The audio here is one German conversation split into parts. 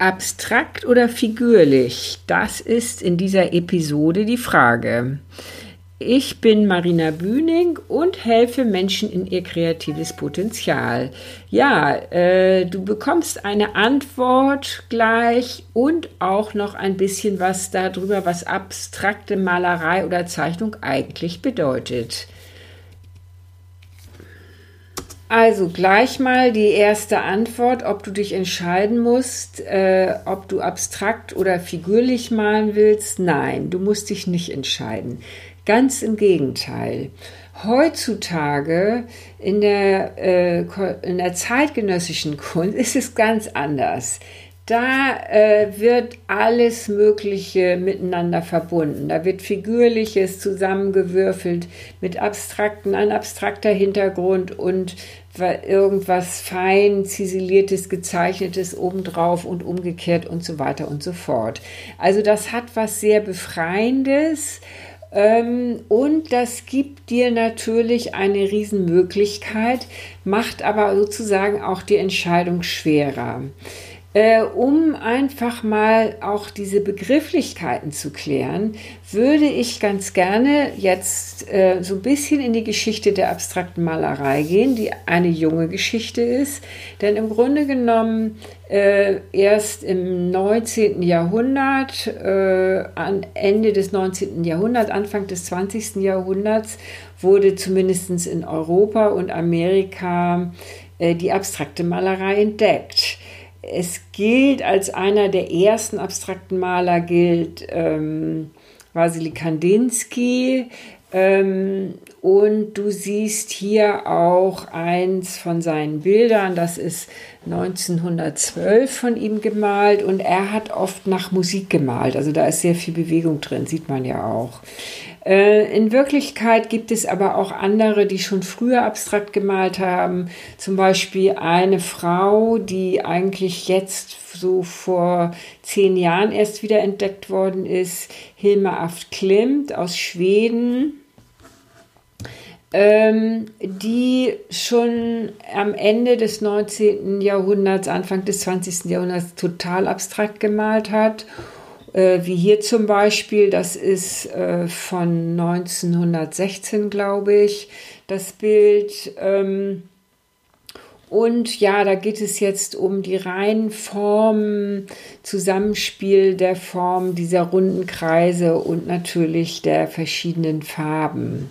Abstrakt oder figürlich? Das ist in dieser Episode die Frage. Ich bin Marina Bühning und helfe Menschen in ihr kreatives Potenzial. Ja, äh, du bekommst eine Antwort gleich und auch noch ein bisschen was darüber, was abstrakte Malerei oder Zeichnung eigentlich bedeutet. Also gleich mal die erste Antwort, ob du dich entscheiden musst, äh, ob du abstrakt oder figürlich malen willst. Nein, du musst dich nicht entscheiden. Ganz im Gegenteil. Heutzutage in der, äh, in der zeitgenössischen Kunst ist es ganz anders. Da äh, wird alles Mögliche miteinander verbunden. Da wird Figürliches zusammengewürfelt mit abstrakten, ein abstrakter Hintergrund und irgendwas fein ziseliertes, gezeichnetes obendrauf und umgekehrt und so weiter und so fort. Also das hat was sehr Befreiendes. Ähm, und das gibt dir natürlich eine Riesenmöglichkeit, macht aber sozusagen auch die Entscheidung schwerer äh, um einfach mal auch diese Begrifflichkeiten zu klären, würde ich ganz gerne jetzt äh, so ein bisschen in die Geschichte der abstrakten Malerei gehen, die eine junge Geschichte ist. Denn im Grunde genommen äh, erst im 19. Jahrhundert, äh, an Ende des 19. Jahrhunderts, Anfang des 20. Jahrhunderts, wurde zumindest in Europa und Amerika äh, die abstrakte Malerei entdeckt. Es gilt als einer der ersten abstrakten Maler, gilt ähm, Vasily Kandinsky. Ähm, und du siehst hier auch eins von seinen Bildern, das ist 1912 von ihm gemalt und er hat oft nach Musik gemalt, also da ist sehr viel Bewegung drin, sieht man ja auch. Äh, in Wirklichkeit gibt es aber auch andere, die schon früher abstrakt gemalt haben. Zum Beispiel eine Frau, die eigentlich jetzt so vor zehn Jahren erst wieder entdeckt worden ist, Hilma Aft Klimt aus Schweden. Ähm, die schon am Ende des 19. Jahrhunderts, Anfang des 20. Jahrhunderts total abstrakt gemalt hat äh, wie hier zum Beispiel, das ist äh, von 1916, glaube ich, das Bild. Ähm, und ja, da geht es jetzt um die reinen Formen, Zusammenspiel der Form dieser runden Kreise und natürlich der verschiedenen Farben.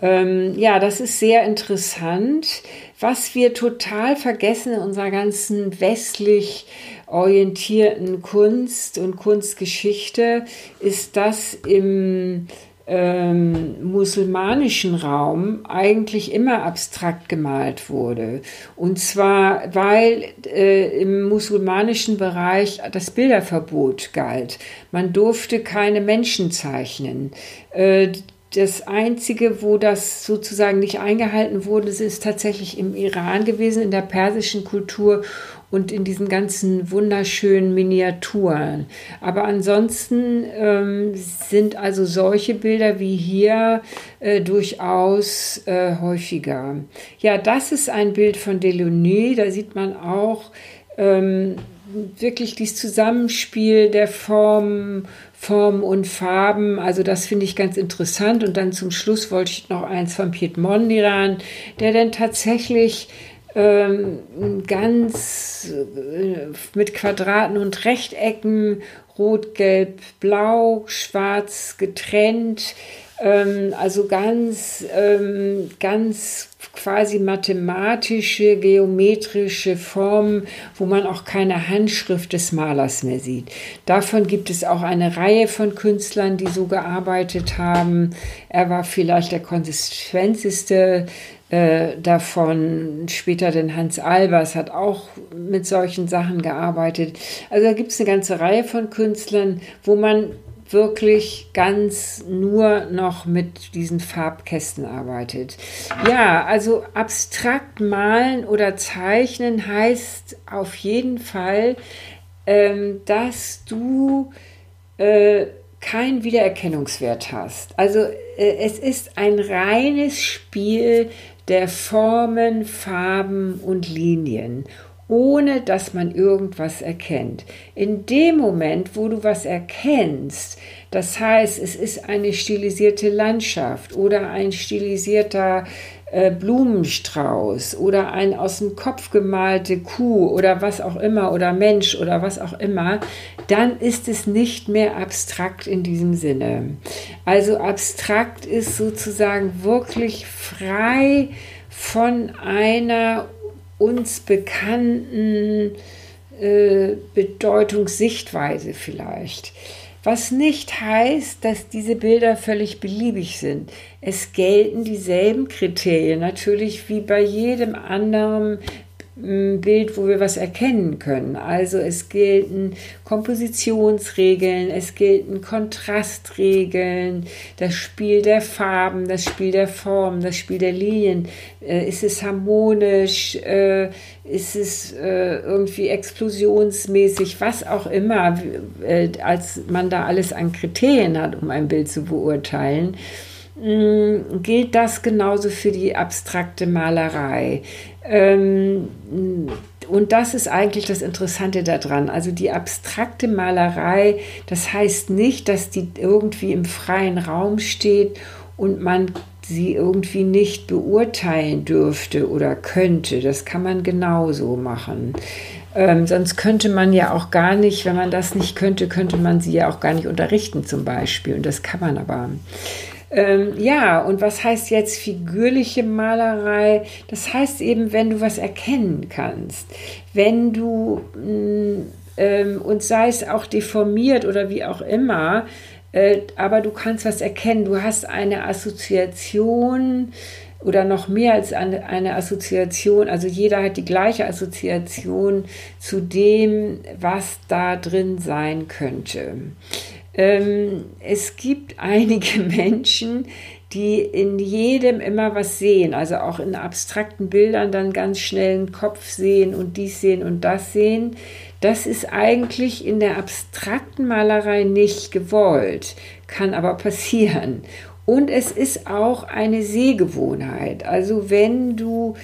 Ähm, ja, das ist sehr interessant. Was wir total vergessen in unserer ganzen westlich orientierten Kunst und Kunstgeschichte ist, dass im ähm, musulmanischen Raum eigentlich immer abstrakt gemalt wurde. Und zwar, weil äh, im musulmanischen Bereich das Bilderverbot galt. Man durfte keine Menschen zeichnen. Äh, das Einzige, wo das sozusagen nicht eingehalten wurde, ist tatsächlich im Iran gewesen, in der persischen Kultur und in diesen ganzen wunderschönen Miniaturen. Aber ansonsten ähm, sind also solche Bilder wie hier äh, durchaus äh, häufiger. Ja, das ist ein Bild von Delaunay. Da sieht man auch ähm, wirklich dieses Zusammenspiel der Formen Formen und Farben. Also das finde ich ganz interessant. Und dann zum Schluss wollte ich noch eins von Piet Mondrian, der dann tatsächlich ähm, ganz äh, mit Quadraten und Rechtecken, rot, gelb, blau, schwarz getrennt, ähm, also ganz, ähm, ganz quasi mathematische, geometrische Formen, wo man auch keine Handschrift des Malers mehr sieht. Davon gibt es auch eine Reihe von Künstlern, die so gearbeitet haben. Er war vielleicht der konsistenzeste äh, davon. Später den Hans Albers hat auch mit solchen Sachen gearbeitet. Also da gibt es eine ganze Reihe von Künstlern, wo man wirklich ganz nur noch mit diesen Farbkästen arbeitet. Ja, also abstrakt malen oder zeichnen heißt auf jeden Fall, ähm, dass du äh, keinen Wiedererkennungswert hast. Also äh, es ist ein reines Spiel der Formen, Farben und Linien ohne dass man irgendwas erkennt. In dem Moment, wo du was erkennst, das heißt, es ist eine stilisierte Landschaft oder ein stilisierter äh, Blumenstrauß oder ein aus dem Kopf gemalte Kuh oder was auch immer oder Mensch oder was auch immer, dann ist es nicht mehr abstrakt in diesem Sinne. Also abstrakt ist sozusagen wirklich frei von einer uns bekannten äh, Bedeutungssichtweise vielleicht. Was nicht heißt, dass diese Bilder völlig beliebig sind. Es gelten dieselben Kriterien natürlich wie bei jedem anderen Bild, wo wir was erkennen können. Also es gelten Kompositionsregeln, es gelten Kontrastregeln, das Spiel der Farben, das Spiel der Formen, das Spiel der Linien. Äh, ist es harmonisch? Äh, ist es äh, irgendwie explosionsmäßig? Was auch immer, äh, als man da alles an Kriterien hat, um ein Bild zu beurteilen gilt das genauso für die abstrakte Malerei. Ähm, und das ist eigentlich das Interessante daran. Also die abstrakte Malerei, das heißt nicht, dass die irgendwie im freien Raum steht und man sie irgendwie nicht beurteilen dürfte oder könnte. Das kann man genauso machen. Ähm, sonst könnte man ja auch gar nicht, wenn man das nicht könnte, könnte man sie ja auch gar nicht unterrichten zum Beispiel. Und das kann man aber. Ähm, ja, und was heißt jetzt figürliche Malerei? Das heißt eben, wenn du was erkennen kannst, wenn du, mh, mm, ähm, und sei es auch deformiert oder wie auch immer, äh, aber du kannst was erkennen, du hast eine Assoziation oder noch mehr als eine, eine Assoziation, also jeder hat die gleiche Assoziation zu dem, was da drin sein könnte. Ähm, es gibt einige Menschen, die in jedem immer was sehen, also auch in abstrakten Bildern dann ganz schnell einen Kopf sehen und dies sehen und das sehen. Das ist eigentlich in der abstrakten Malerei nicht gewollt, kann aber passieren. Und es ist auch eine Sehgewohnheit. Also wenn du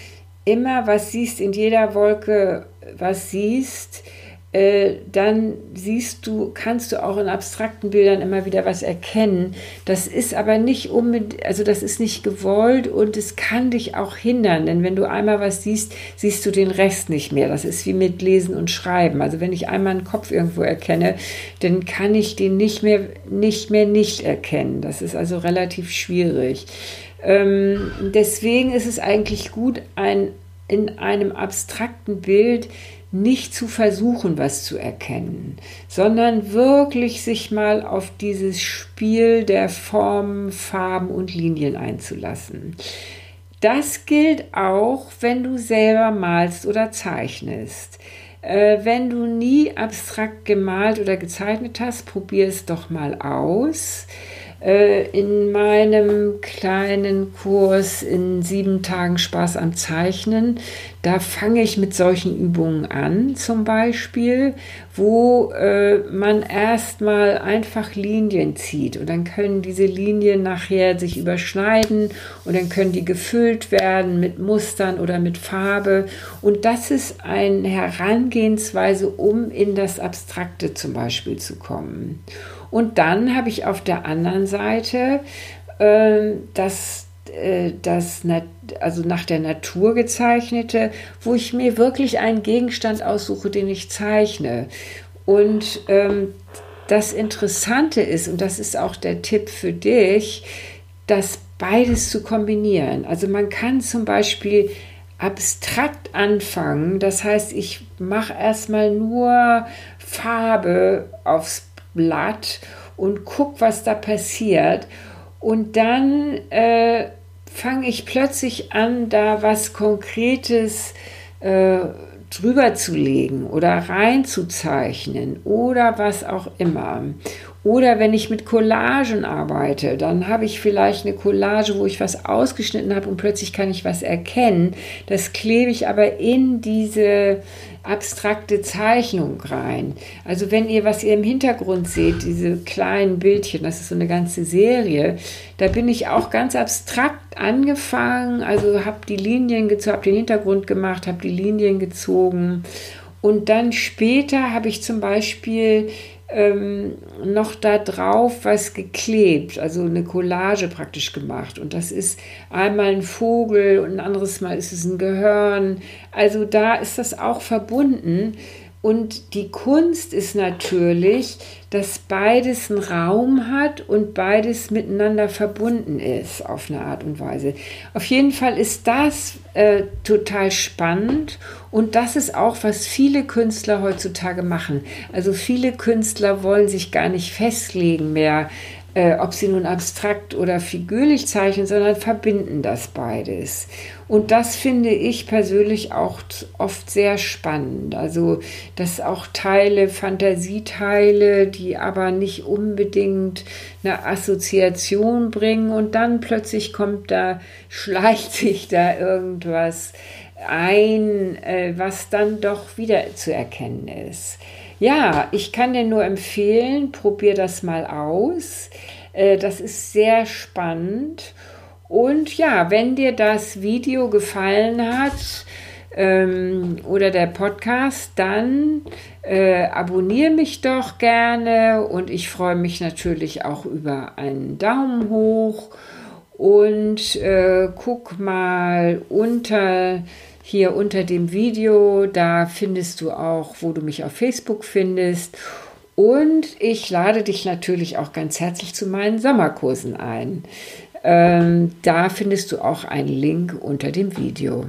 immer was siehst, in jeder Wolke was siehst, äh, dann siehst du, kannst du auch in abstrakten Bildern immer wieder was erkennen. Das ist aber nicht unbedingt, also das ist nicht gewollt und es kann dich auch hindern, denn wenn du einmal was siehst, siehst du den Rest nicht mehr. Das ist wie mit Lesen und Schreiben. Also wenn ich einmal einen Kopf irgendwo erkenne, dann kann ich den nicht mehr, nicht mehr nicht erkennen. Das ist also relativ schwierig. Ähm, deswegen ist es eigentlich gut, ein, in einem abstrakten Bild nicht zu versuchen, was zu erkennen, sondern wirklich sich mal auf dieses Spiel der Formen, Farben und Linien einzulassen. Das gilt auch, wenn du selber malst oder zeichnest. Äh, wenn du nie abstrakt gemalt oder gezeichnet hast, probier es doch mal aus. Äh, in meinem kleinen Kurs in sieben Tagen Spaß am Zeichnen, da fange ich mit solchen Übungen an, zum Beispiel, wo äh, man erstmal einfach Linien zieht und dann können diese Linien nachher sich überschneiden und dann können die gefüllt werden mit Mustern oder mit Farbe. Und das ist eine Herangehensweise, um in das Abstrakte zum Beispiel zu kommen. Und dann habe ich auf der anderen Seite äh, das, äh, das also nach der Natur gezeichnete, wo ich mir wirklich einen Gegenstand aussuche, den ich zeichne. Und ähm, das Interessante ist, und das ist auch der Tipp für dich, das beides zu kombinieren. Also man kann zum Beispiel abstrakt anfangen. Das heißt, ich mache erstmal nur Farbe aufs Blatt und guck, was da passiert. Und dann äh, fange ich plötzlich an, da was Konkretes äh, drüber zu legen oder reinzuzeichnen oder was auch immer. Oder wenn ich mit Collagen arbeite, dann habe ich vielleicht eine Collage, wo ich was ausgeschnitten habe und plötzlich kann ich was erkennen. Das klebe ich aber in diese abstrakte Zeichnung rein. Also wenn ihr, was ihr im Hintergrund seht, diese kleinen Bildchen, das ist so eine ganze Serie, da bin ich auch ganz abstrakt angefangen, also habe die Linien gezogen, habe den Hintergrund gemacht, habe die Linien gezogen und dann später habe ich zum Beispiel ähm, noch da drauf was geklebt, also eine Collage praktisch gemacht. Und das ist einmal ein Vogel und ein anderes Mal ist es ein Gehörn. Also da ist das auch verbunden. Und die Kunst ist natürlich, dass beides einen Raum hat und beides miteinander verbunden ist auf eine Art und Weise. Auf jeden Fall ist das äh, total spannend und das ist auch, was viele Künstler heutzutage machen. Also viele Künstler wollen sich gar nicht festlegen mehr, äh, ob sie nun abstrakt oder figürlich zeichnen, sondern verbinden das beides. Und das finde ich persönlich auch oft sehr spannend. Also, dass auch Teile, Fantasieteile, die aber nicht unbedingt eine Assoziation bringen und dann plötzlich kommt da, schleicht sich da irgendwas ein, äh, was dann doch wieder zu erkennen ist. Ja, ich kann dir nur empfehlen, probier das mal aus. Äh, das ist sehr spannend. Und ja, wenn dir das Video gefallen hat ähm, oder der Podcast, dann äh, abonniere mich doch gerne und ich freue mich natürlich auch über einen Daumen hoch und äh, guck mal unter hier unter dem Video, da findest du auch, wo du mich auf Facebook findest. Und ich lade dich natürlich auch ganz herzlich zu meinen Sommerkursen ein. Ähm, da findest du auch einen Link unter dem Video.